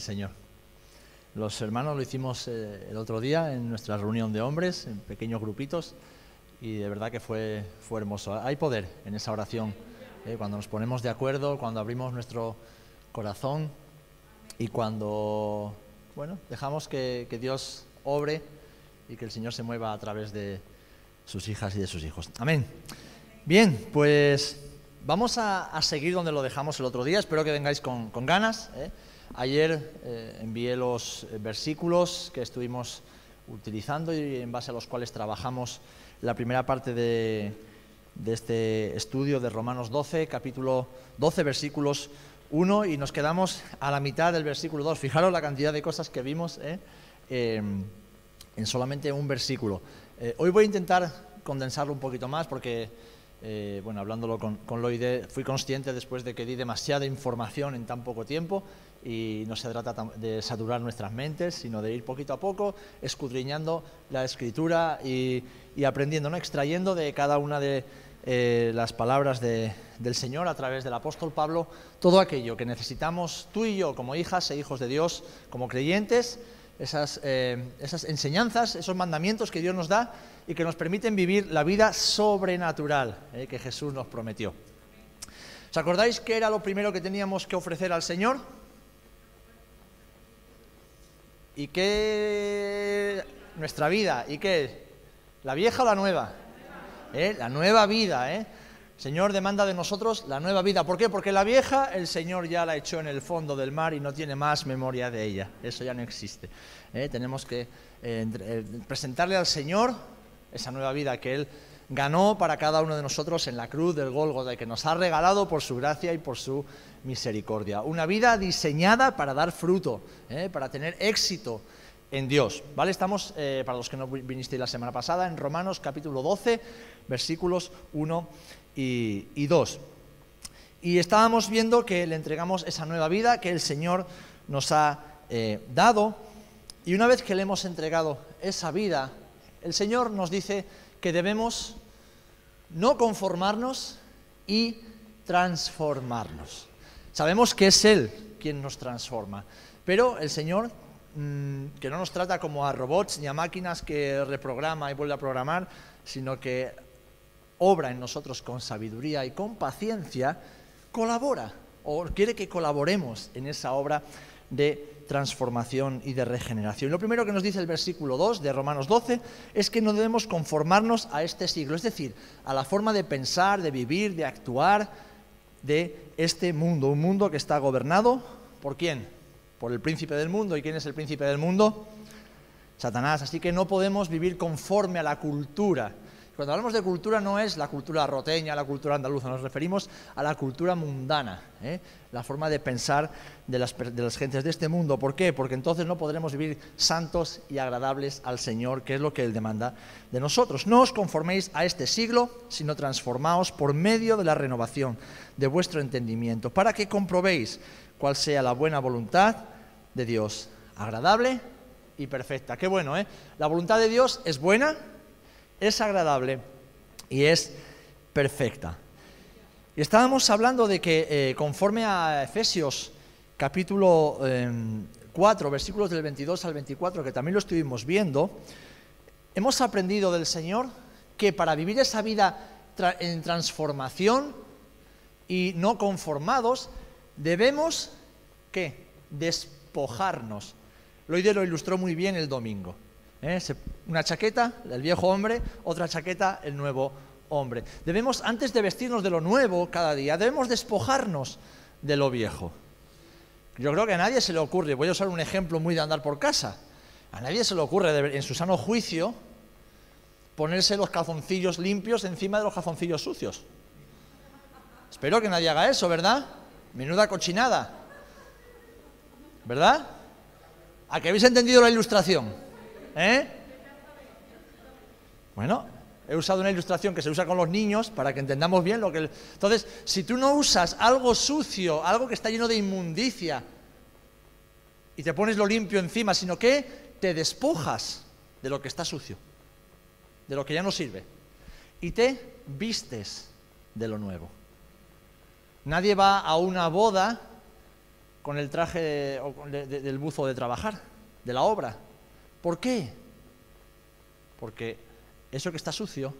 Señor. Los hermanos lo hicimos eh, el otro día en nuestra reunión de hombres, en pequeños grupitos, y de verdad que fue, fue hermoso. Hay poder en esa oración, eh, cuando nos ponemos de acuerdo, cuando abrimos nuestro corazón y cuando bueno, dejamos que, Dios obre y que el Señor se mueva a través de sus hijas y de sus hijos. Amén. Bien, pues vamos a, seguir donde lo dejamos el otro día. Espero que vengáis con, ganas. ¿eh? Ayer eh, envié los versículos que estuvimos utilizando y en base a los cuales trabajamos la primera parte de, este estudio de Romanos 12, capítulo 12, versículos 1 y nos quedamos a la mitad del versículo 2. Fijaros la cantidad de cosas que vimos ¿eh? em, en solamente un versículo. Eh, hoy voy a intentar condensarlo un poquito más porque, eh, bueno, hablándolo con, con Loide, fui consciente después de que di demasiada información en tan poco tiempo y no se trata de saturar nuestras mentes, sino de ir poquito a poco escudriñando la escritura y, y aprendiendo, ¿no? extrayendo de cada una de eh, las palabras del Señor a través del apóstol Pablo, todo aquello que necesitamos tú y yo como hijas e hijos de Dios, como creyentes, esas, eh, esas enseñanzas, esos mandamientos que Dios nos da y que nos permiten vivir la vida sobrenatural eh, que Jesús nos prometió. ¿Os acordáis qué era lo primero que teníamos que ofrecer al Señor? ¿Y qué? Nuestra vida. ¿Y qué? ¿La vieja o la nueva? ¿eh? la nueva vida. ¿eh? El Señor demanda de nosotros la nueva vida. ¿Por qué? Porque la vieja el Señor ya la echó en el fondo del mar y no tiene más memoria de ella. Eso ya no existe. ¿eh? Tenemos que presentarle al Señor esa nueva vida que Él ganó para cada uno de nosotros en la cruz del Gólgota, que nos ha regalado por su gracia y por su misericordia. Una vida diseñada para dar fruto, para tener éxito en Dios. ¿Vale? Estamos, para los que no vinisteis la semana pasada, en Romanos capítulo 12, versículos 1 y, 2. Y estábamos viendo que le entregamos esa nueva vida que el Señor nos ha eh, dado. Y una vez que le hemos entregado esa vida, el Señor nos dice que debemos no conformarnos y transformarnos. Sabemos que es Él quien nos transforma, pero el Señor, mm, que no nos trata como a robots ni a máquinas que reprograma y vuelve a programar, sino que obra en nosotros con sabiduría y con paciencia, colabora o quiere que colaboremos en esa obra de transformación y de regeneración. Lo primero que nos dice el versículo 2 de Romanos 12 es que no debemos conformarnos a este siglo, es decir, a la forma de pensar, de vivir, de actuar de este mundo, un mundo que está gobernado por quién? Por el príncipe del mundo. ¿Y quién es el príncipe del mundo? Satanás. Así que no podemos vivir conforme a la cultura cuando hablamos de cultura no es la cultura roteña, la cultura andaluza, nos referimos a la cultura mundana, ¿eh? la forma de pensar de las, de las, gentes de este mundo. ¿Por qué? Porque entonces no podremos vivir santos y agradables al Señor, que es lo que Él demanda de nosotros. No os conforméis a este siglo, sino transformaos por medio de la renovación de vuestro entendimiento, para que comprobéis cuál sea la buena voluntad de Dios, agradable y perfecta. Qué bueno, ¿eh? La voluntad de Dios es buena, es agradable y es perfecta. Y estábamos hablando de que eh, conforme a Efesios capítulo 4, em, versículos del 22 al 24, que también lo estuvimos viendo, hemos aprendido del Señor que para vivir esa vida en transformación y no conformados, debemos, ¿qué? Despojarnos. Loide lo ilustró muy bien el domingo. ¿Eh? Una chaqueta, el viejo hombre, otra chaqueta, el nuevo hombre. Debemos, antes de vestirnos de lo nuevo cada día, debemos despojarnos de lo viejo. Yo creo que a nadie se le ocurre, voy a usar un ejemplo muy de andar por casa, a nadie se le ocurre en su sano juicio ponerse los calzoncillos limpios encima de los calzoncillos sucios. Espero que nadie haga eso, ¿verdad? Menuda cochinada. ¿Verdad? ¿A que habéis entendido la ilustración? ¿Eh? Bueno, he usado una ilustración que se usa con los niños para que entendamos bien lo que... Entonces, si tú no usas algo sucio, algo que está lleno de inmundicia, y te pones lo limpio encima, sino que te despojas de lo que está sucio, de lo que ya no sirve, y te vistes de lo nuevo. Nadie va a una boda con el traje del buzo de trabajar, de la obra. ¿Por qué? Porque eso que está sucio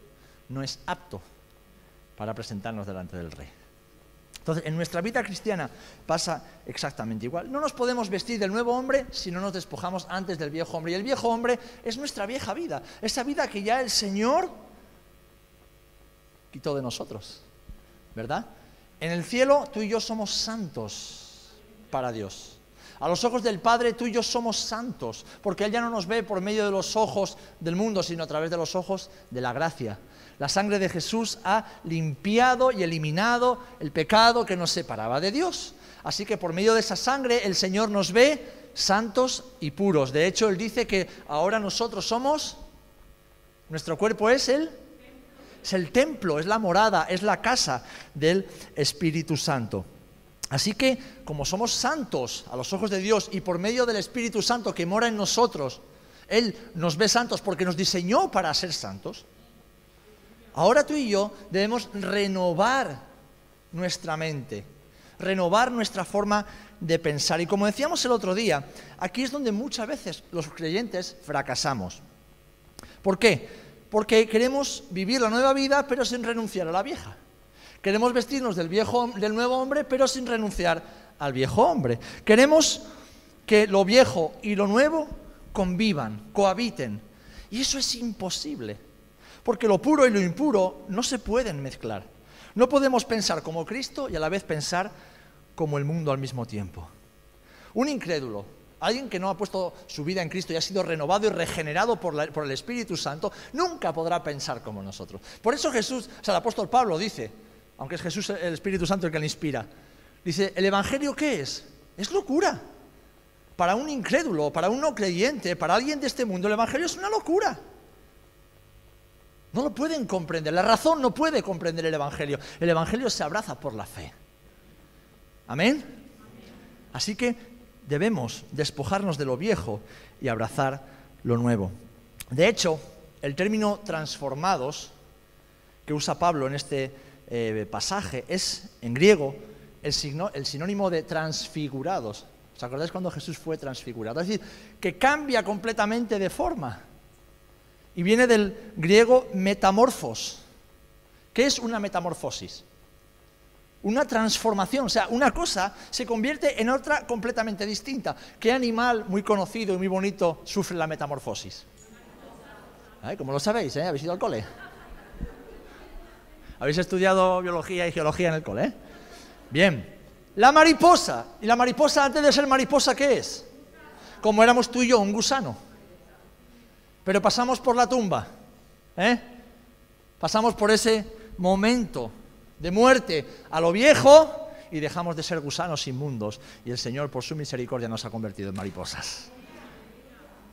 no es apto para presentarnos delante del rey. Entonces, en nuestra vida cristiana pasa exactamente igual. No nos podemos vestir del nuevo hombre si no nos despojamos antes del viejo hombre. Y el viejo hombre es nuestra vieja vida, esa vida que ya el Señor quitó de nosotros, ¿verdad? En el cielo tú y yo somos santos para Dios. A los ojos del Padre tú y yo somos santos, porque Él ya no nos ve por medio de los ojos del mundo, sino a través de los ojos de la gracia. La sangre de Jesús ha limpiado y eliminado el pecado que nos separaba de Dios. Así que por medio de esa sangre el Señor nos ve santos y puros. De hecho, Él dice que ahora nosotros somos, nuestro cuerpo es el, es el templo, es la morada, es la casa del Espíritu Santo. Así que, como somos santos a los ojos de Dios y por medio del Espíritu Santo que mora en nosotros, Él nos ve santos porque nos diseñó para ser santos, Ahora tú y yo debemos renovar nuestra mente, renovar nuestra forma de pensar. Y como decíamos el otro día, aquí es donde muchas veces los creyentes fracasamos. ¿Por qué? Porque queremos vivir la nueva vida pero sin renunciar a la vieja. Queremos vestirnos del, nuevo hombre pero sin renunciar al viejo hombre. Queremos que lo viejo y lo nuevo convivan, cohabiten. Y eso es imposible. Porque lo puro y lo impuro no se pueden mezclar. No podemos pensar como Cristo y a la vez pensar como el mundo al mismo tiempo. Un incrédulo, alguien que no ha puesto su vida en Cristo y ha sido renovado y regenerado por, el Espíritu Santo, nunca podrá pensar como nosotros. Por eso Jesús, o sea, el apóstol Pablo dice, aunque es Jesús el Espíritu Santo el que le inspira, dice, ¿el Evangelio qué es? Es locura. Para un incrédulo, para un no creyente, para alguien de este mundo, el Evangelio es una locura. No lo pueden comprender. La razón no puede comprender el Evangelio. El Evangelio se abraza por la fe. Amén. Así que debemos despojarnos de lo viejo y abrazar lo nuevo. De hecho, el término transformados que usa Pablo en este eh, pasaje es, en griego, el, el sinónimo de transfigurados. ¿Os acordáis cuando Jesús fue transfigurado? Es decir, que cambia completamente de forma y viene del griego metamorfos. ¿Qué es una metamorfosis? Una transformación, o sea, una cosa se convierte en otra completamente distinta. ¿Qué animal muy conocido y muy bonito sufre la metamorfosis? ¿Cómo lo sabéis? Eh? ¿Habéis ido al cole? ¿Habéis estudiado biología y geología en el cole? Eh? Bien. La mariposa. ¿Y la mariposa antes de ser mariposa qué es? Como éramos tú y yo, un gusano. Pero pasamos por la tumba, ¿eh? Pasamos por ese momento de muerte a lo viejo y dejamos de ser gusanos inmundos y el Señor por su misericordia nos ha convertido en mariposas.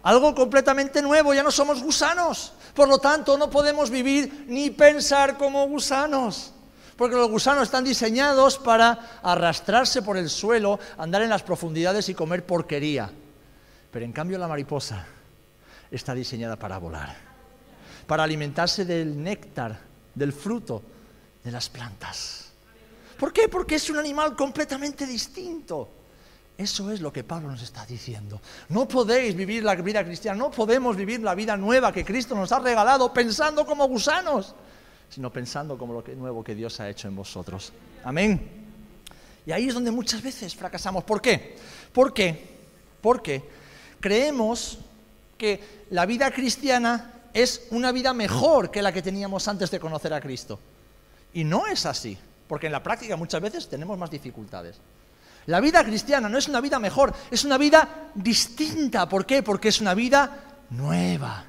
Algo completamente nuevo, ya no somos gusanos. Por lo tanto, no podemos vivir ni pensar como gusanos. Porque los gusanos están diseñados para arrastrarse por el suelo, andar en las profundidades y comer porquería. Pero en cambio la mariposa está diseñada para volar, para alimentarse del néctar, del fruto de las plantas. ¿Por qué? Porque es un animal completamente distinto. Eso es lo que Pablo nos está diciendo. No podéis vivir la vida cristiana, no podemos vivir la vida nueva que Cristo nos ha regalado pensando como gusanos, sino pensando como lo nuevo que Dios ha hecho en vosotros. Amén. Y ahí es donde muchas veces fracasamos. ¿Por qué? ¿Por qué? Porque creemos que la vida cristiana es una vida mejor que la que teníamos antes de conocer a Cristo. Y no es así, porque en la práctica muchas veces tenemos más dificultades. La vida cristiana no es una vida mejor, es una vida distinta. ¿Por qué? Porque es una vida nueva.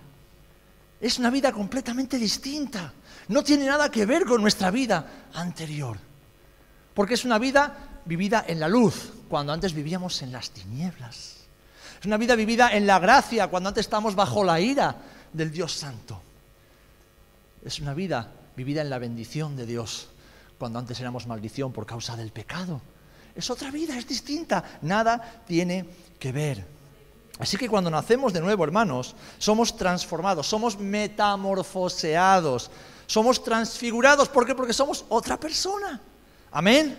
Es una vida completamente distinta. No tiene nada que ver con nuestra vida anterior. Porque es una vida vivida en la luz, cuando antes vivíamos en las tinieblas. Es una vida vivida en la gracia cuando antes estamos bajo la ira del Dios Santo. Es una vida vivida en la bendición de Dios cuando antes éramos maldición por causa del pecado. Es otra vida, es distinta. Nada tiene que ver. Así que cuando nacemos de nuevo, hermanos, somos transformados, somos metamorfoseados, somos transfigurados. ¿Por qué? Porque somos otra persona. Amén.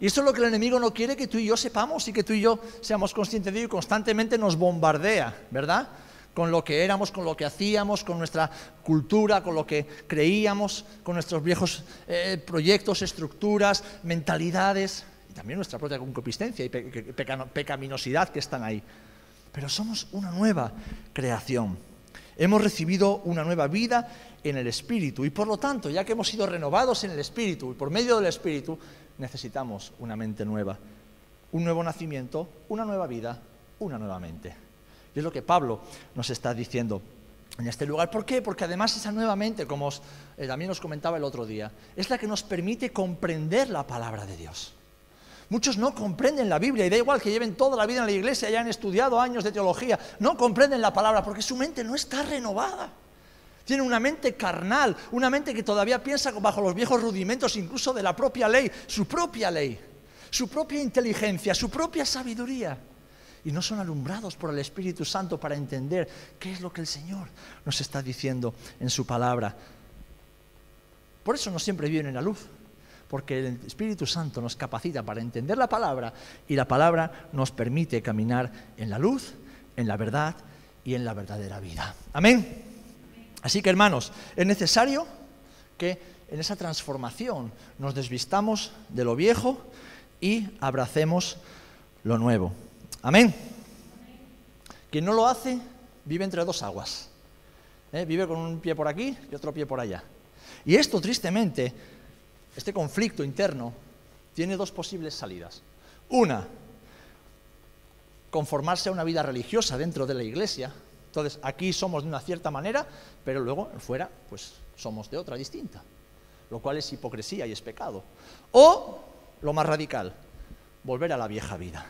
Y eso es lo que el enemigo no quiere que tú y yo sepamos y que tú y yo seamos conscientes de ello y constantemente nos bombardea, ¿verdad? Con lo que éramos, con lo que hacíamos, con nuestra cultura, con lo que creíamos, con nuestros viejos eh, proyectos, estructuras, mentalidades, también nuestra propia concupiscencia y pecaminosidad que están ahí. Pero somos una nueva creación. Hemos recibido una nueva vida en el Espíritu y por lo tanto, ya que hemos sido renovados en el Espíritu y por medio del Espíritu, necesitamos una mente nueva, un nuevo nacimiento, una nueva vida, una nueva mente. Y es lo que Pablo nos está diciendo en este lugar. ¿Por qué? Porque además esa nueva mente, como eh, también os comentaba el otro día, es la que nos permite comprender la palabra de Dios. Muchos no comprenden la Biblia y da igual que lleven toda la vida en la iglesia, hayan estudiado años de teología, no comprenden la palabra porque su mente no está renovada. Tienen una mente carnal, una mente que todavía piensa bajo los viejos rudimentos incluso de la propia ley, su propia ley, su propia inteligencia, su propia sabiduría. Y no son alumbrados por el Espíritu Santo para entender qué es lo que el Señor nos está diciendo en su palabra. Por eso no siempre viven en la luz, porque el Espíritu Santo nos capacita para entender la palabra y la palabra nos permite caminar en la luz, en la verdad y en la verdadera vida. Amén. Así que hermanos, es necesario que en esa transformación nos desvistamos de lo viejo y abracemos lo nuevo. Amén. Quien no lo hace vive entre dos aguas. ¿eh? Vive con un pie por aquí y otro pie por allá. Y esto, tristemente, este conflicto interno, tiene dos posibles salidas. Una, conformarse a una vida religiosa dentro de la iglesia, entonces, aquí somos de una cierta manera, pero luego fuera, pues somos de otra distinta, lo cual es hipocresía y es pecado. O, lo más radical, volver a la vieja vida.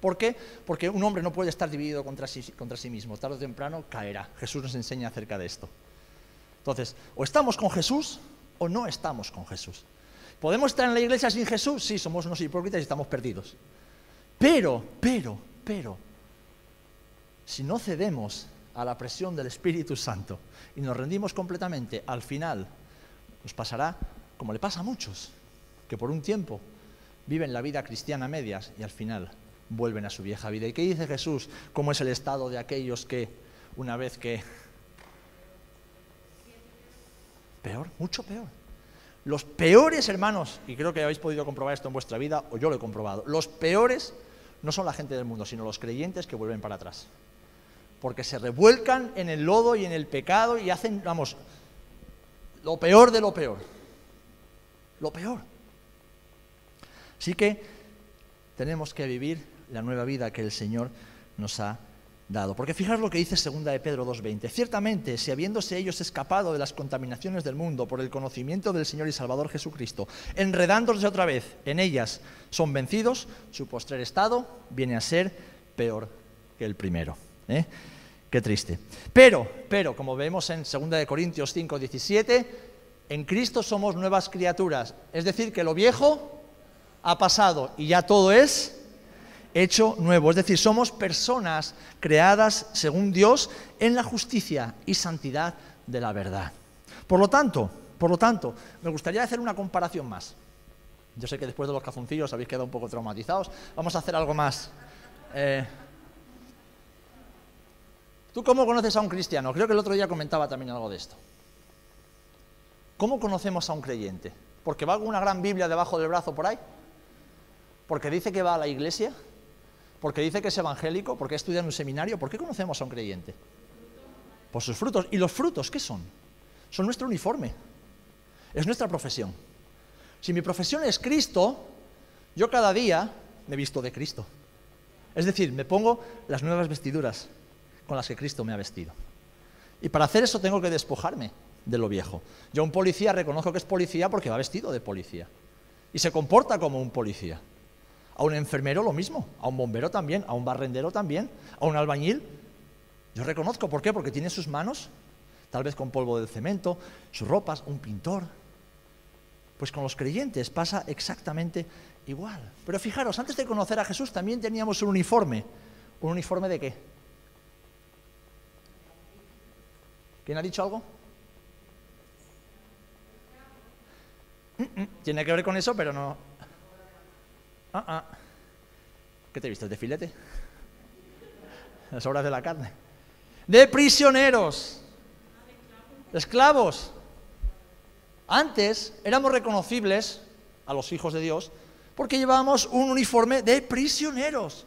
¿Por qué? Porque un hombre no puede estar dividido contra sí, contra sí mismo, tarde o temprano caerá. Jesús nos enseña acerca de esto. Entonces, o estamos con Jesús o no estamos con Jesús. ¿Podemos estar en la iglesia sin Jesús? Sí, somos unos hipócritas y estamos perdidos. Pero, pero, pero, si no cedemos a la presión del Espíritu Santo y nos rendimos completamente, al final nos pasará como le pasa a muchos, que por un tiempo viven la vida cristiana a medias y al final vuelven a su vieja vida. ¿Y qué dice Jesús? ¿Cómo es el estado de aquellos que una vez que... Peor, mucho peor. Los peores hermanos, y creo que habéis podido comprobar esto en vuestra vida, o yo lo he comprobado, los peores no son la gente del mundo, sino los creyentes que vuelven para atrás porque se revuelcan en el lodo y en el pecado y hacen, vamos, lo peor de lo peor. Lo peor. Así que tenemos que vivir la nueva vida que el Señor nos ha dado. Porque fijaros lo que dice segunda de Pedro 2.20. Ciertamente, si habiéndose ellos escapado de las contaminaciones del mundo por el conocimiento del Señor y Salvador Jesucristo, enredándose otra vez en ellas, son vencidos, su postrer estado viene a ser peor que el primero. ¿eh? Qué triste. Pero, pero, como vemos en 2 Corintios 5, 17, en Cristo somos nuevas criaturas. Es decir, que lo viejo ha pasado y ya todo es hecho nuevo. Es decir, somos personas creadas según Dios en la justicia y santidad de la verdad. Por lo tanto, por lo tanto, me gustaría hacer una comparación más. Yo sé que después de los cazoncillos habéis quedado un poco traumatizados. Vamos a hacer algo más. Eh, ¿Tú cómo conoces a un cristiano? Creo que el otro día comentaba también algo de esto. ¿Cómo conocemos a un creyente? ¿Porque va con una gran Biblia debajo del brazo por ahí? ¿Porque dice que va a la iglesia? ¿Porque dice que es evangélico? ¿Porque estudia en un seminario? ¿Por qué conocemos a un creyente? Por sus frutos. ¿Y los frutos qué son? Son nuestro uniforme. Es nuestra profesión. Si mi profesión es Cristo, yo cada día me visto de Cristo. Es decir, me pongo las nuevas vestiduras con las que Cristo me ha vestido. Y para hacer eso tengo que despojarme de lo viejo. Yo un policía reconozco que es policía porque va vestido de policía. Y se comporta como un policía. A un enfermero lo mismo, a un bombero también, a un barrendero también, a un albañil. Yo reconozco, ¿por qué? Porque tiene sus manos, tal vez con polvo del cemento, sus ropas, un pintor. Pues con los creyentes pasa exactamente igual. Pero fijaros, antes de conocer a Jesús también teníamos un uniforme. ¿Un uniforme de qué? ¿Quién ha dicho algo? Mm, mm, tiene que ver con eso, pero no. Ah, ah. ¿Qué te viste? ¿De filete? Las obras de la carne. De prisioneros. Esclavos. Antes éramos reconocibles a los hijos de Dios porque llevábamos un uniforme de prisioneros.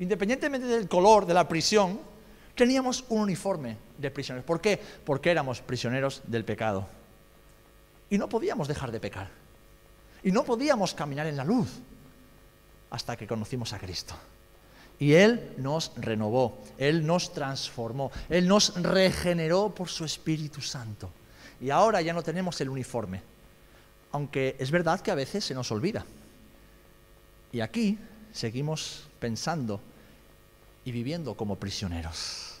Independientemente del color de la prisión, teníamos un uniforme de prisioneros. ¿Por qué? Porque éramos prisioneros del pecado. Y no podíamos dejar de pecar. Y no podíamos caminar en la luz hasta que conocimos a Cristo. Y Él nos renovó, Él nos transformó, Él nos regeneró por su Espíritu Santo. Y ahora ya no tenemos el uniforme, aunque es verdad que a veces se nos olvida. Y aquí seguimos pensando y viviendo como prisioneros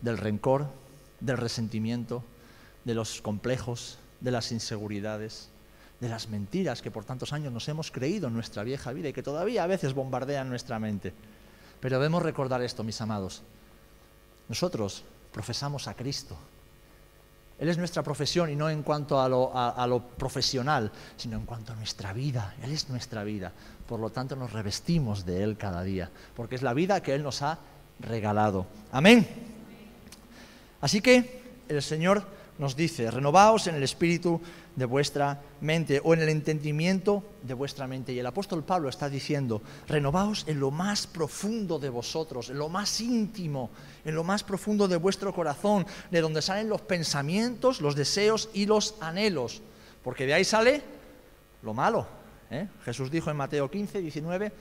del rencor, del resentimiento, de los complejos, de las inseguridades, de las mentiras que por tantos años nos hemos creído en nuestra vieja vida y que todavía a veces bombardean nuestra mente. Pero debemos recordar esto, mis amados. Nosotros profesamos a Cristo. Él es nuestra profesión y no en cuanto a lo, profesional, sino en cuanto a nuestra vida. Él es nuestra vida. Por lo tanto, nos revestimos de Él cada día, porque es la vida que Él nos ha regalado. Amén. Así que el Señor nos dice, renovaos en el espíritu de vuestra mente o en el entendimiento de vuestra mente. Y el apóstol Pablo está diciendo, renovaos en lo más profundo de vosotros, en lo más íntimo, en lo más profundo de vuestro corazón, de donde salen los pensamientos, los deseos y los anhelos. Porque de ahí sale lo malo. ¿eh? Jesús dijo en Mateo 15, 19,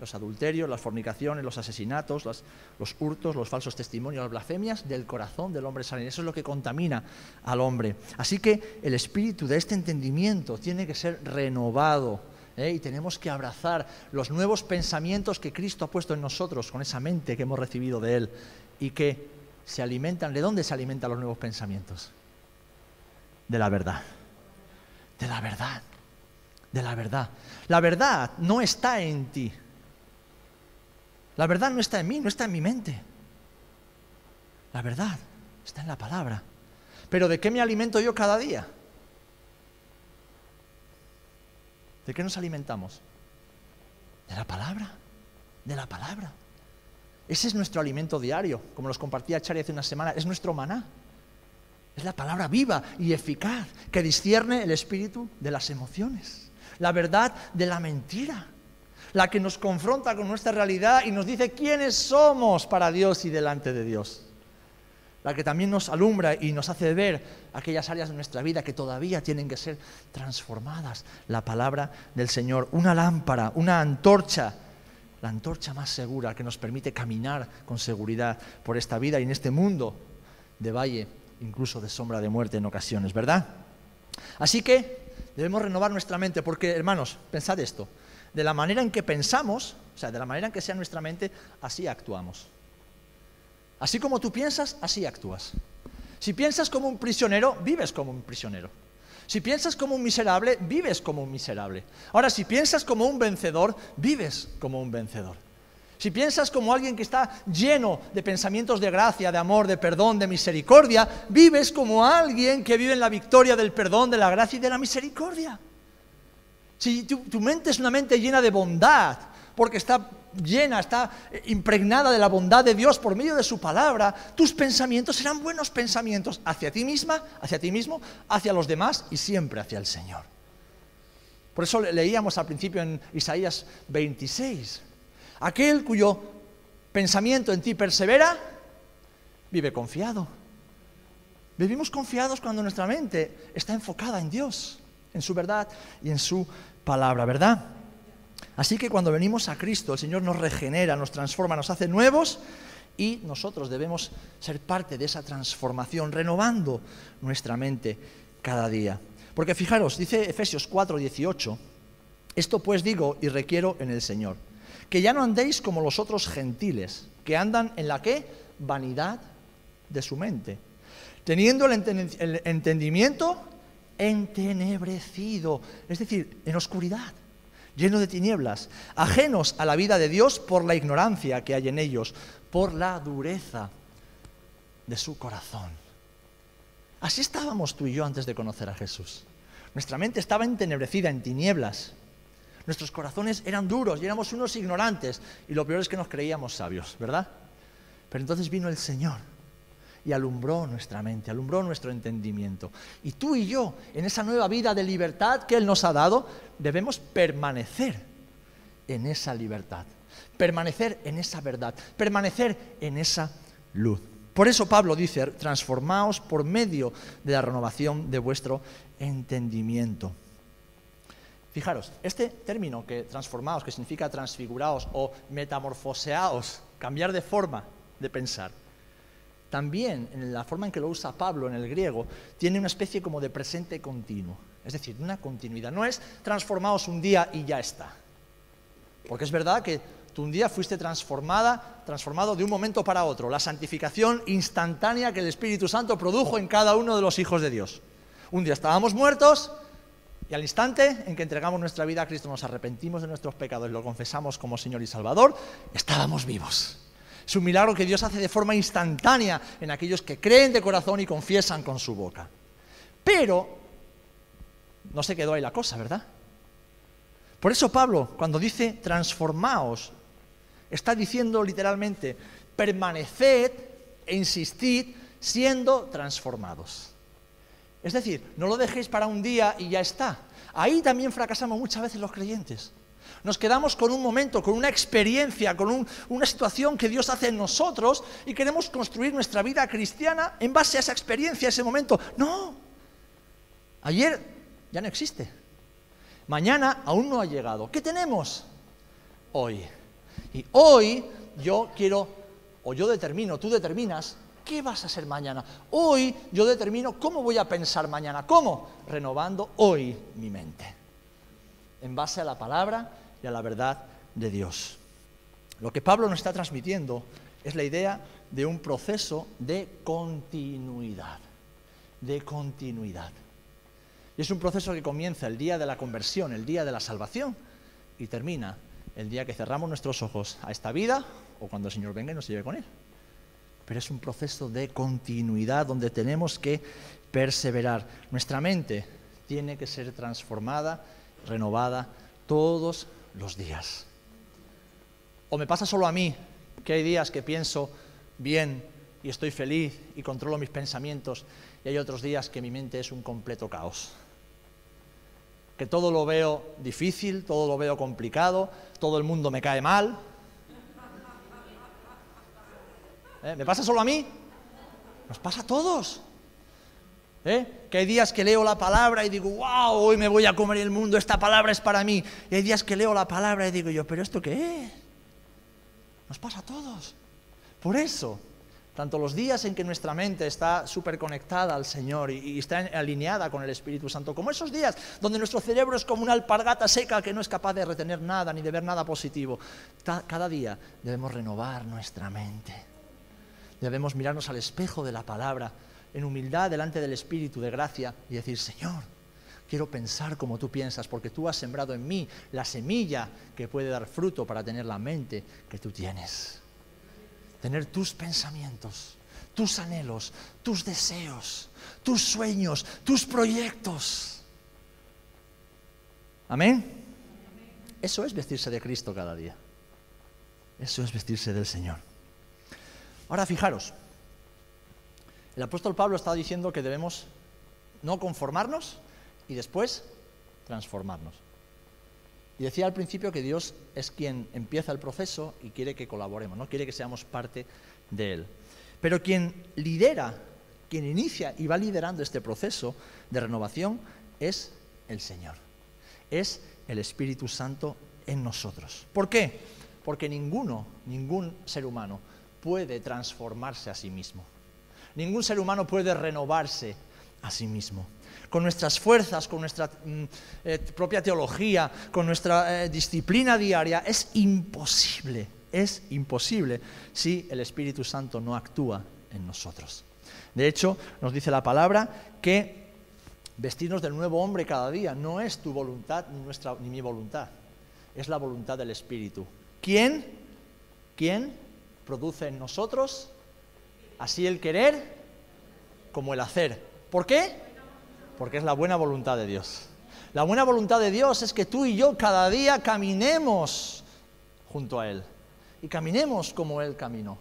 los adulterios, las fornicaciones, los asesinatos, los hurtos, los falsos testimonios, las blasfemias del corazón del hombre salen. Eso es lo que contamina al hombre. Así que el espíritu de este entendimiento tiene que ser renovado. ¿eh? Y tenemos que abrazar los nuevos pensamientos que Cristo ha puesto en nosotros con esa mente que hemos recibido de Él y que se alimentan. ¿De dónde se alimentan los nuevos pensamientos? De la verdad. De la verdad. De la verdad. La verdad no está en ti. La verdad no está en mí, no está en mi mente. La verdad está en la palabra. Pero ¿de qué me alimento yo cada día? ¿De qué nos alimentamos? De la palabra, de la palabra. Ese es nuestro alimento diario, como los compartía Chari hace una semana, es nuestro maná. Es la palabra viva y eficaz que discierne el espíritu de las emociones, la verdad de la mentira la que nos confronta con nuestra realidad y nos dice quiénes somos para Dios y delante de Dios. La que también nos alumbra y nos hace ver aquellas áreas de nuestra vida que todavía tienen que ser transformadas. La palabra del Señor, una lámpara, una antorcha, la antorcha más segura que nos permite caminar con seguridad por esta vida y en este mundo de valle, incluso de sombra de muerte en ocasiones, ¿verdad? Así que debemos renovar nuestra mente porque, hermanos, pensad esto, de la manera en que pensamos, o sea, de la manera en que sea nuestra mente, así actuamos. Así como tú piensas, así actúas. Si piensas como un prisionero, vives como un prisionero. Si piensas como un miserable, vives como un miserable. Ahora, si piensas como un vencedor, vives como un vencedor. Si piensas como alguien que está lleno de pensamientos de gracia, de amor, de perdón, de misericordia, vives como alguien que vive en la victoria del perdón, de la gracia y de la misericordia. Si tu, mente es una mente llena de bondad, porque está llena, está impregnada de la bondad de Dios por medio de su palabra, tus pensamientos serán buenos pensamientos hacia ti misma, hacia ti mismo, hacia los demás y siempre hacia el Señor. Por eso leíamos al principio en Isaías 26, aquel cuyo pensamiento en ti persevera, vive confiado. Vivimos confiados cuando nuestra mente está enfocada en Dios, en su verdad y en su palabra, ¿verdad? Así que cuando venimos a Cristo, el Señor nos regenera, nos transforma, nos hace nuevos y nosotros debemos ser parte de esa transformación, renovando nuestra mente cada día. Porque fijaros, dice Efesios 4, 18, esto pues digo y requiero en el Señor, que ya no andéis como los otros gentiles, que andan en la qué? Vanidad de su mente, teniendo el entendimiento entenebrecido, es decir, en oscuridad, lleno de tinieblas, ajenos a la vida de Dios por la ignorancia que hay en ellos, por la dureza de su corazón. Así estábamos tú y yo antes de conocer a Jesús. Nuestra mente estaba entenebrecida, en tinieblas. Nuestros corazones eran duros y éramos unos ignorantes. Y lo peor es que nos creíamos sabios, ¿verdad? Pero entonces vino el Señor y alumbró nuestra mente, alumbró nuestro entendimiento. Y tú y yo, en esa nueva vida de libertad que Él nos ha dado, debemos permanecer en esa libertad, permanecer en esa verdad, permanecer en esa luz. Por eso Pablo dice, transformaos por medio de la renovación de vuestro entendimiento. Fijaros, este término que transformaos, que significa transfiguraos o metamorfoseaos, cambiar de forma de pensar, también en la forma en que lo usa Pablo en el griego, tiene una especie como de presente continuo, es decir, una continuidad. No es transformaos un día y ya está. Porque es verdad que tú un día fuiste transformada, transformado de un momento para otro, la santificación instantánea que el Espíritu Santo produjo en cada uno de los hijos de Dios. Un día estábamos muertos y al instante en que entregamos nuestra vida a Cristo, nos arrepentimos de nuestros pecados y lo confesamos como Señor y Salvador, estábamos vivos. Es un milagro que Dios hace de forma instantánea en aquellos que creen de corazón y confiesan con su boca. Pero no se quedó ahí la cosa, ¿verdad? Por eso Pablo, cuando dice transformaos, está diciendo literalmente permaneced e insistid siendo transformados. Es decir, no lo dejéis para un día y ya está. Ahí también fracasamos muchas veces los creyentes. Nos quedamos con un momento, con una experiencia, con una situación que Dios hace en nosotros y queremos construir nuestra vida cristiana en base a esa experiencia, a ese momento. No, ayer ya no existe. Mañana aún no ha llegado. ¿Qué tenemos? Hoy. Y hoy yo quiero, o yo determino, tú determinas ¿Qué vas a hacer mañana? Hoy yo determino cómo voy a pensar mañana. ¿Cómo? Renovando hoy mi mente. En base a la palabra y a la verdad de Dios. Lo que Pablo nos está transmitiendo es la idea de un proceso de continuidad. De continuidad. Y es un proceso que comienza el día de la conversión, el día de la salvación, y termina el día que cerramos nuestros ojos a esta vida o cuando el Señor venga y nos lleve con Él pero es un proceso de continuidad donde tenemos que perseverar. Nuestra mente tiene que ser transformada, renovada todos los días. O me pasa solo a mí, que hay días que pienso bien y estoy feliz y controlo mis pensamientos, y hay otros días que mi mente es un completo caos. Que todo lo veo difícil, todo lo veo complicado, todo el mundo me cae mal, ¿Eh? ¿Me pasa solo a mí? Nos pasa a todos. ¿Eh? Que hay días que leo la palabra y digo, wow, hoy me voy a comer el mundo, esta palabra es para mí. Y hay días que leo la palabra y digo yo, pero ¿esto qué es? Nos pasa a todos. Por eso, tanto los días en que nuestra mente está súper conectada al Señor y, está alineada con el Espíritu Santo, como esos días donde nuestro cerebro es como una alpargata seca que no es capaz de retener nada ni de ver nada positivo, cada día debemos renovar nuestra mente debemos mirarnos al espejo de la palabra en humildad delante del Espíritu de gracia y decir, Señor, quiero pensar como tú piensas, porque tú has sembrado en mí la semilla que puede dar fruto para tener la mente que tú tienes. Tener tus pensamientos, tus anhelos, tus deseos, tus sueños, tus proyectos. Amén. Eso es vestirse de Cristo cada día. Eso es vestirse del Señor. Ahora fijaros, el apóstol Pablo está diciendo que debemos no conformarnos y después transformarnos. Y decía al principio que Dios es quien empieza el proceso y quiere que colaboremos, no quiere que seamos parte de él. Pero quien lidera, quien inicia y va liderando este proceso de renovación es el Señor. Es el Espíritu Santo en nosotros. ¿Por qué? Porque ninguno, ningún ser humano puede transformarse a sí mismo. Ningún ser humano puede renovarse a sí mismo. Con nuestras fuerzas, con nuestra mm, eh, propia teología, con nuestra eh, disciplina diaria, es imposible, es imposible si el Espíritu Santo no actúa en nosotros. De hecho, nos dice la palabra que vestirnos del nuevo hombre cada día no es tu voluntad ni, nuestra, ni mi voluntad, es la voluntad del Espíritu. ¿Quién? ¿Quién? produce en nosotros así el querer como el hacer. ¿Por qué? Porque es la buena voluntad de Dios. La buena voluntad de Dios es que tú y yo cada día caminemos junto a Él. Y caminemos como Él caminó.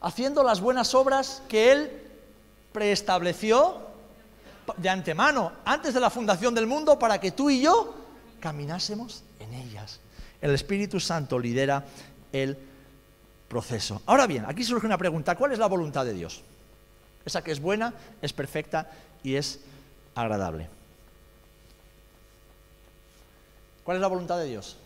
Haciendo las buenas obras que Él preestableció de antemano, antes de la fundación del mundo, para que tú y yo caminásemos en ellas. El Espíritu Santo lidera el proceso. Ahora bien, aquí surge una pregunta. ¿Cuál es la voluntad de Dios? Esa que es buena, es perfecta y es agradable. ¿Cuál es la voluntad de Dios?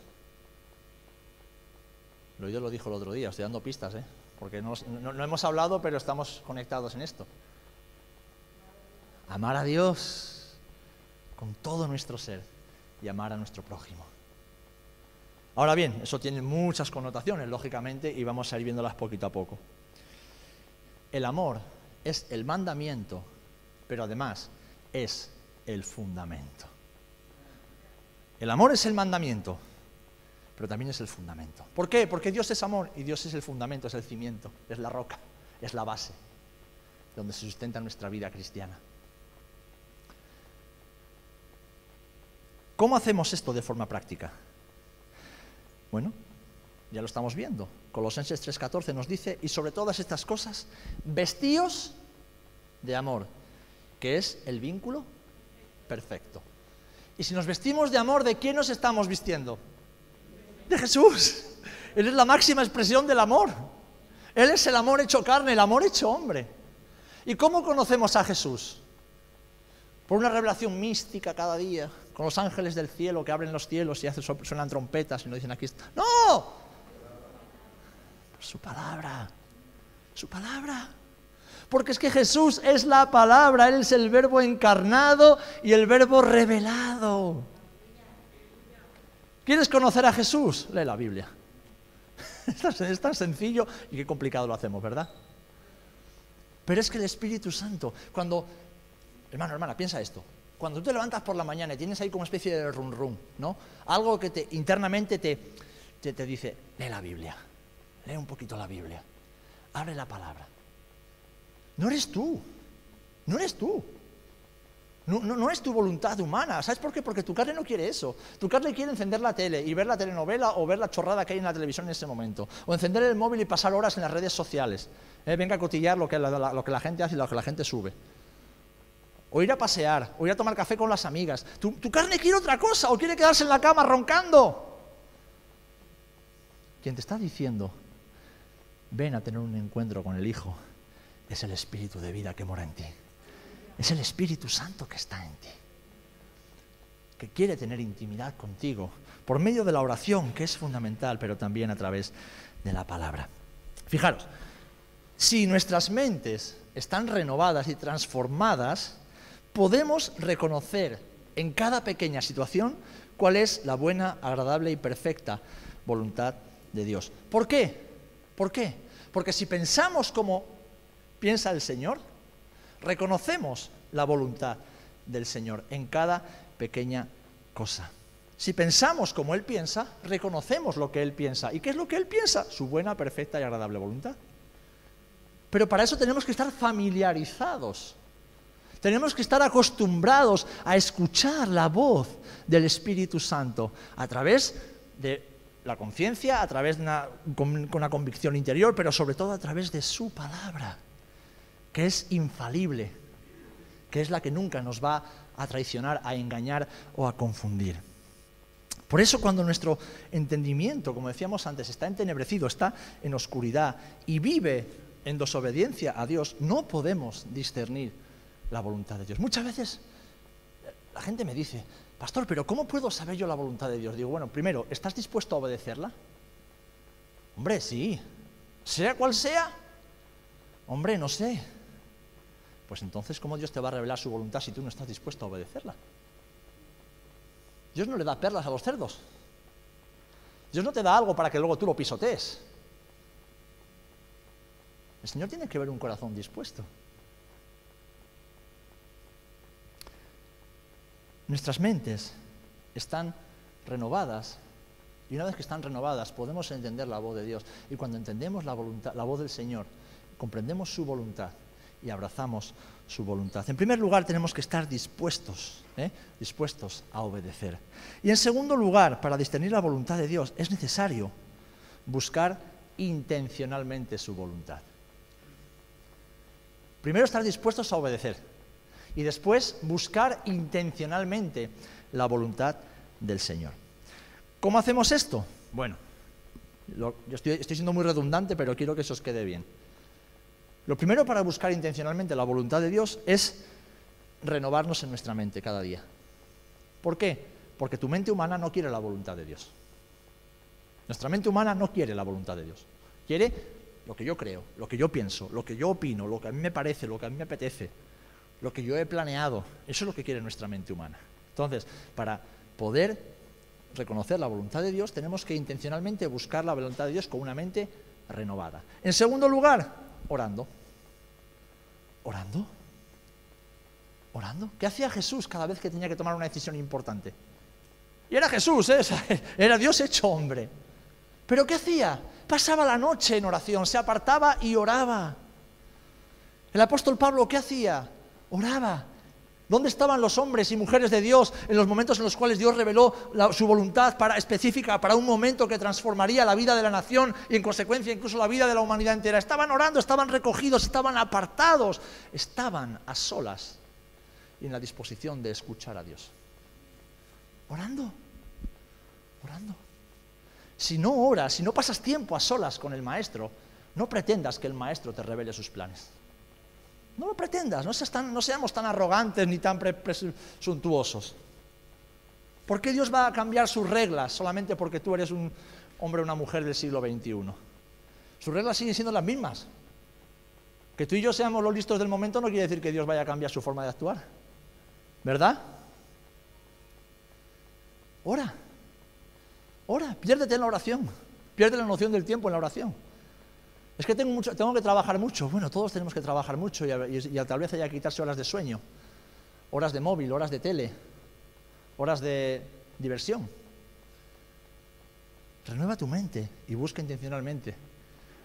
Lo Dios lo dijo el otro día, estoy dando pistas, ¿eh? porque no, no hemos hablado, pero estamos conectados en esto. Amar a Dios con todo nuestro ser y amar a nuestro prójimo. Ahora bien, eso tiene muchas connotaciones, lógicamente, y vamos a ir viéndolas poquito a poco. El amor es el mandamiento, pero además es el fundamento. El amor es el mandamiento, pero también es el fundamento. ¿Por qué? Porque Dios es amor y Dios es el fundamento, es el cimiento, es la roca, es la base donde se sustenta nuestra vida cristiana. ¿Cómo hacemos esto de forma práctica? Bueno, ya lo estamos viendo. Colosenses 3:14 nos dice, y sobre todas estas cosas, vestíos de amor, que es el vínculo perfecto. Y si nos vestimos de amor, ¿de quién nos estamos vistiendo? De Jesús. Él es la máxima expresión del amor. Él es el amor hecho carne, el amor hecho hombre. ¿Y cómo conocemos a Jesús? Por una revelación mística cada día, con los ángeles del cielo que abren los cielos y hacen, suenan trompetas y nos dicen aquí está. ¡No! Su palabra. Su palabra. Porque es que Jesús es la palabra, Él es el verbo encarnado y el verbo revelado. ¿Quieres conocer a Jesús? Lee la Biblia. Es tan sencillo y qué complicado lo hacemos, ¿verdad? Pero es que el Espíritu Santo, cuando, hermano, hermana, piensa esto, cuando tú te levantas por la mañana y tienes ahí como una especie de rum rum, ¿no? Algo que te, internamente te, te, dice, lee la Biblia, lee un poquito la Biblia, abre la palabra. No eres tú, no eres tú. No, no, no, es tu voluntad humana. ¿Sabes por qué? Porque tu carne no quiere eso. Tu carne quiere encender la tele y ver la telenovela o ver la chorrada que hay en la televisión en ese momento. O encender el móvil y pasar horas en las redes sociales. ¿eh? Venga a cotillar lo que, lo que la gente hace y lo que la gente sube o ir a pasear, o ir a tomar café con las amigas. Tu, carne quiere otra cosa, o quiere quedarse en la cama roncando. Quien te está diciendo, ven a tener un encuentro con el Hijo, es el Espíritu de vida que mora en ti. Es el Espíritu Santo que está en ti. Que quiere tener intimidad contigo por medio de la oración, que es fundamental, pero también a través de la palabra. Fijaros, si nuestras mentes están renovadas y transformadas, podemos reconocer en cada pequeña situación cuál es la buena, agradable y perfecta voluntad de Dios. ¿Por qué? ¿Por qué? Porque si pensamos como piensa el Señor, reconocemos la voluntad del Señor en cada pequeña cosa. Si pensamos como Él piensa, reconocemos lo que Él piensa. ¿Y qué es lo que Él piensa? Su buena, perfecta y agradable voluntad. Pero para eso tenemos que estar familiarizados tenemos que estar acostumbrados a escuchar la voz del Espíritu Santo a través de la conciencia, a través de una, con una convicción interior, pero sobre todo a través de su palabra, que es infalible, que es la que nunca nos va a traicionar, a engañar o a confundir. Por eso cuando nuestro entendimiento, como decíamos antes, está entenebrecido, está en oscuridad y vive en desobediencia a Dios, no podemos discernir la voluntad de Dios. Muchas veces la gente me dice, pastor, pero ¿cómo puedo saber yo la voluntad de Dios? Digo, bueno, primero, ¿estás dispuesto a obedecerla? Hombre, sí. Sea cual sea. Hombre, no sé. Pues entonces, ¿cómo Dios te va a revelar su voluntad si tú no estás dispuesto a obedecerla? Dios no le da perlas a los cerdos. Dios no te da algo para que luego tú lo pisotees. El Señor tiene que ver un corazón dispuesto. Nuestras mentes están renovadas y una vez que están renovadas podemos entender la voz de Dios. Y cuando entendemos la, voluntad, la voz del Señor, comprendemos su voluntad y abrazamos su voluntad. En primer lugar, tenemos que estar dispuestos, ¿eh? dispuestos a obedecer. Y en segundo lugar, para discernir la voluntad de Dios, es necesario buscar intencionalmente su voluntad. Primero estar dispuestos a obedecer y después buscar intencionalmente la voluntad del Señor. ¿Cómo hacemos esto? Bueno, yo estoy, estoy siendo muy redundante, pero quiero que eso os quede bien. Lo primero para buscar intencionalmente la voluntad de Dios es renovarnos en nuestra mente cada día. ¿Por qué? Porque tu mente humana no quiere la voluntad de Dios. Nuestra mente humana no quiere la voluntad de Dios. Quiere lo que yo creo, lo que yo pienso, lo que yo opino, lo que a mí me parece, lo que a mí me apetece, lo que yo he planeado. Eso es lo que quiere nuestra mente humana. Entonces, para poder reconocer la voluntad de Dios, tenemos que intencionalmente buscar la voluntad de Dios con una mente renovada. En segundo lugar, orando. ¿Orando? ¿Orando? ¿Qué hacía Jesús cada vez que tenía que tomar una decisión importante? Y era Jesús, ¿eh? era Dios hecho hombre. ¿Pero qué hacía? Pasaba la noche en oración, se apartaba y oraba. El apóstol Pablo, ¿qué hacía? Oraba. ¿Dónde estaban los hombres y mujeres de Dios en los momentos en los cuales Dios reveló su voluntad para, específica para un momento que transformaría la vida de la nación y en consecuencia incluso la vida de la humanidad entera? Estaban orando, estaban recogidos, estaban apartados, estaban a solas y en la disposición de escuchar a Dios. Orando, orando. Si no oras, si no pasas tiempo a solas con el maestro, no pretendas que el maestro te revele sus planes. No lo pretendas, no, seamos tan arrogantes ni tan presuntuosos. ¿Por qué Dios va a cambiar sus reglas solamente porque tú eres un hombre o una mujer del siglo XXI? Sus reglas siguen siendo las mismas. Que tú y yo seamos los listos del momento no quiere decir que Dios vaya a cambiar su forma de actuar. ¿Verdad? Ora. Ora, piérdete en la oración. Pierde la noción del tiempo en la oración. Es que tengo, mucho, tengo que trabajar mucho. Bueno, todos tenemos que trabajar mucho y, tal vez haya que quitarse horas de sueño, horas de móvil, horas de tele, horas de diversión. Renueva tu mente y busca intencionalmente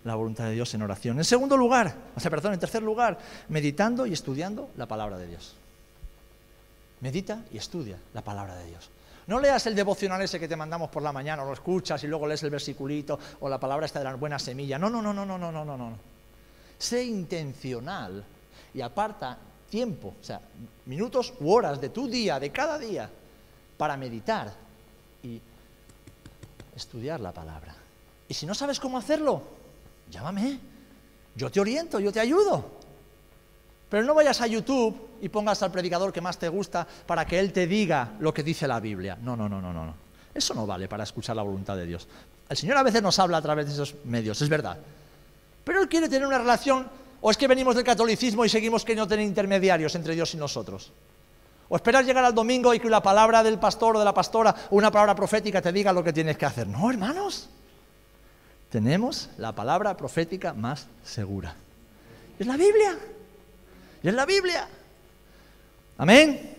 la voluntad de Dios en oración. En segundo lugar, o sea, perdón, en tercer lugar, meditando y estudiando la palabra de Dios. Medita y estudia la palabra de Dios. No leas el devocional ese que te mandamos por la mañana, o lo escuchas y luego lees el versiculito o la palabra esta de la buena semilla. No, no, no, no, no, no, no, no. no. Sé intencional y aparta tiempo, o sea, minutos u horas de tu día, de cada día, para meditar y estudiar la palabra. Y si no sabes cómo hacerlo, llámame. Yo te oriento, yo te ayudo. Pero no vayas a YouTube y pongas al predicador que más te gusta para que él te diga lo que dice la Biblia. No, no, no, no, no. Eso no vale para escuchar la voluntad de Dios. El Señor a veces nos habla a través de esos medios, es verdad. Pero Él quiere tener una relación, o es que venimos del catolicismo y seguimos queriendo tener intermediarios entre Dios y nosotros. O esperar llegar al domingo y que la palabra del pastor o de la pastora una palabra profética te diga lo que tienes que hacer. No, hermanos. Tenemos la palabra profética más segura. Es la Biblia. Y es la Biblia. Amén.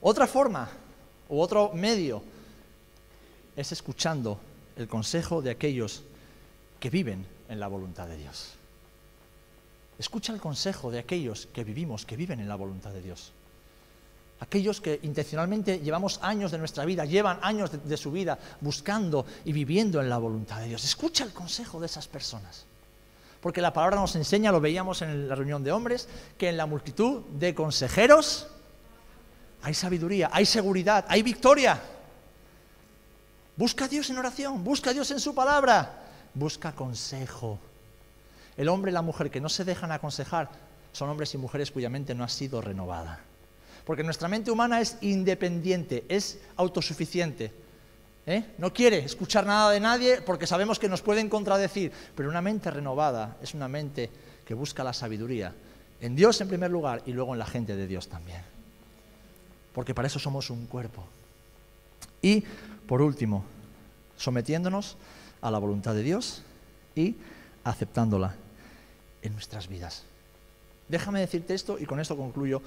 Otra forma u otro medio es escuchando el consejo de aquellos que viven en la voluntad de Dios. Escucha el consejo de aquellos que vivimos, que viven en la voluntad de Dios. Aquellos que intencionalmente llevamos años de nuestra vida, llevan años de, de, su vida buscando y viviendo en la voluntad de Dios. Escucha el consejo de esas personas. Porque la palabra nos enseña, lo veíamos en la reunión de hombres, que en la multitud de consejeros hay sabiduría, hay seguridad, hay victoria. Busca a Dios en oración, busca a Dios en su palabra, busca consejo. El hombre y la mujer que no se dejan aconsejar son hombres y mujeres cuya mente no ha sido renovada. Porque nuestra mente humana es independiente, es autosuficiente. ¿Eh? No quiere escuchar nada de nadie porque sabemos que nos pueden contradecir, pero una mente renovada es una mente que busca la sabiduría en Dios en primer lugar y luego en la gente de Dios también. Porque para eso somos un cuerpo. Y, por último, sometiéndonos a la voluntad de Dios y aceptándola en nuestras vidas. Déjame decirte esto y con esto concluyo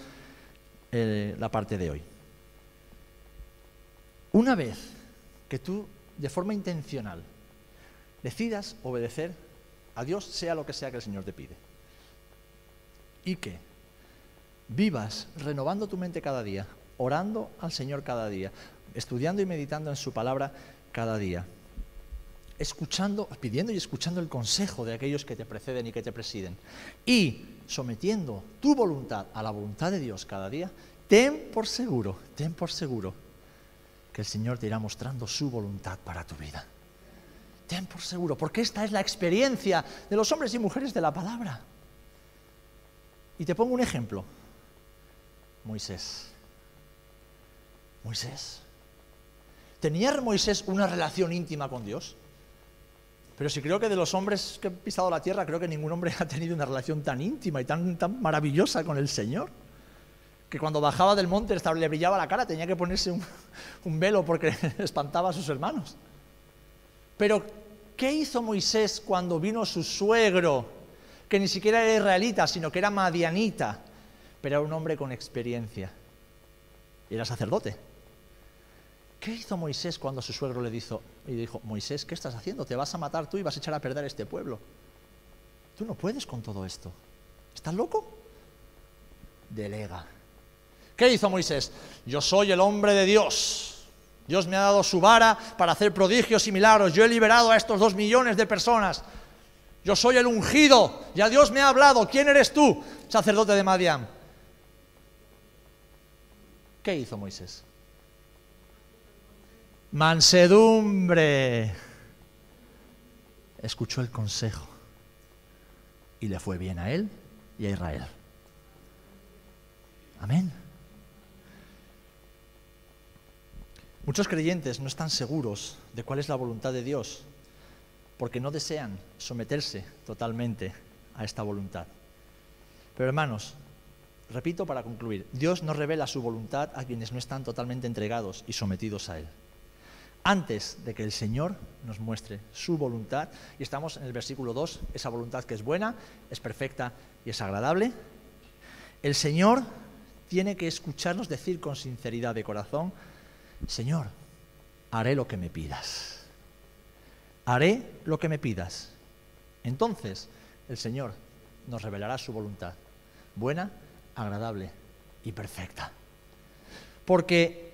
eh, la parte de hoy. Una vez que tú, de forma intencional, decidas obedecer a Dios, sea lo que sea que el Señor te pide. y que vivas renovando tu mente cada día, orando al Señor cada día, estudiando y meditando en su palabra cada día, escuchando, pidiendo y escuchando el consejo de aquellos que te preceden y que te presiden, y sometiendo tu voluntad a la voluntad de Dios cada día, ten por seguro, ten por seguro que el Señor te irá mostrando su voluntad para tu vida. Ten por seguro, porque esta es la experiencia de los hombres y mujeres de la palabra. Y te pongo un ejemplo. Moisés. Moisés. ¿Tenía Moisés una relación íntima con Dios? Pero si creo que de los hombres que han pisado la tierra, creo que ningún hombre ha tenido una relación tan íntima y tan, tan maravillosa con el Señor. Que cuando bajaba del monte le brillaba la cara, tenía que ponerse un, velo porque espantaba a sus hermanos. Pero, ¿qué hizo Moisés cuando vino su suegro, que ni siquiera era israelita, sino que era madianita, pero era un hombre con experiencia? Y era sacerdote. ¿Qué hizo Moisés cuando su suegro le dijo, y dijo, Moisés, ¿qué estás haciendo? Te vas a matar tú y vas a echar a perder este pueblo. Tú no puedes con todo esto. ¿Estás loco? Delega. ¿Qué hizo Moisés? Yo soy el hombre de Dios. Dios me ha dado su vara para hacer prodigios y milagros. Yo he liberado a estos dos millones de personas. Yo soy el ungido. Ya Dios me ha hablado. ¿Quién eres tú, sacerdote de Madián? ¿Qué hizo Moisés? Mansedumbre. Escuchó el consejo y le fue bien a él y a Israel. Amén. Muchos creyentes no están seguros de cuál es la voluntad de Dios porque no desean someterse totalmente a esta voluntad. Pero hermanos, repito para concluir, Dios no revela su voluntad a quienes no están totalmente entregados y sometidos a Él antes de que el Señor nos muestre su voluntad. Y estamos en el versículo 2, esa voluntad que es buena, es perfecta y es agradable. El Señor tiene que escucharnos decir con sinceridad de corazón, Señor, haré lo que me pidas. Haré lo que me pidas. Entonces el Señor nos revelará su voluntad, buena, agradable y perfecta. Porque,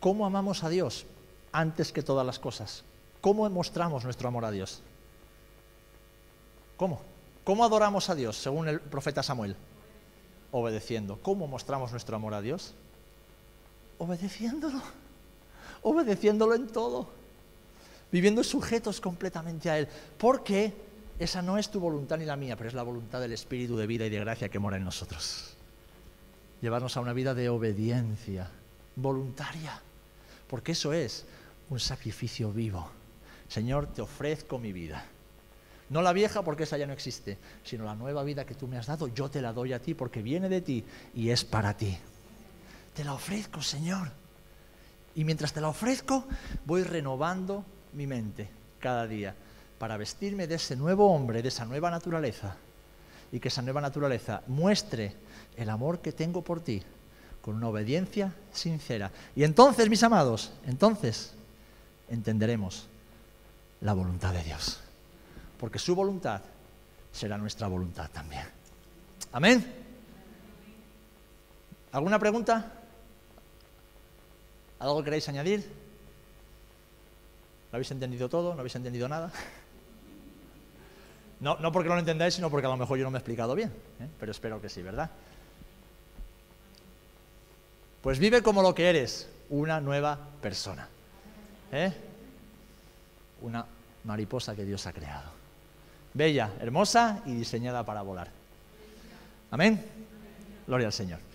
¿cómo amamos a Dios? antes que todas las cosas. ¿Cómo mostramos nuestro amor a Dios? ¿Cómo? ¿Cómo adoramos a Dios según el profeta Samuel? Obedeciendo. ¿Cómo mostramos nuestro amor a Dios? Obedeciéndolo. Obedeciéndolo en todo. Viviendo sujetos completamente a Él. Porque esa no es tu voluntad ni la mía, pero es la voluntad del Espíritu de vida y de gracia que mora en nosotros. Llevarnos a una vida de obediencia voluntaria. Porque eso es un sacrificio vivo. Señor, te ofrezco mi vida. No la vieja porque esa ya no existe, sino la nueva vida que tú me has dado, yo te la doy a ti porque viene de ti y es para ti. Te la ofrezco, Señor. Y mientras te la ofrezco, voy renovando mi mente cada día para vestirme de ese nuevo hombre, de esa nueva naturaleza, y que esa nueva naturaleza muestre el amor que tengo por ti con una obediencia sincera. Y entonces, mis amados, entonces entenderemos la voluntad de Dios. Porque su voluntad será nuestra voluntad también. Amén. ¿Alguna pregunta? ¿Algo queréis añadir? ¿Lo habéis entendido todo? ¿No habéis entendido nada? No, no porque no lo entendáis, sino porque a lo mejor yo no me he explicado bien. ¿eh? Pero espero que sí, ¿verdad? Pues vive como lo que eres, una nueva persona. ¿Eh? una mariposa que Dios ha creado. Bella, hermosa y diseñada para volar. Amén. Gloria al Señor.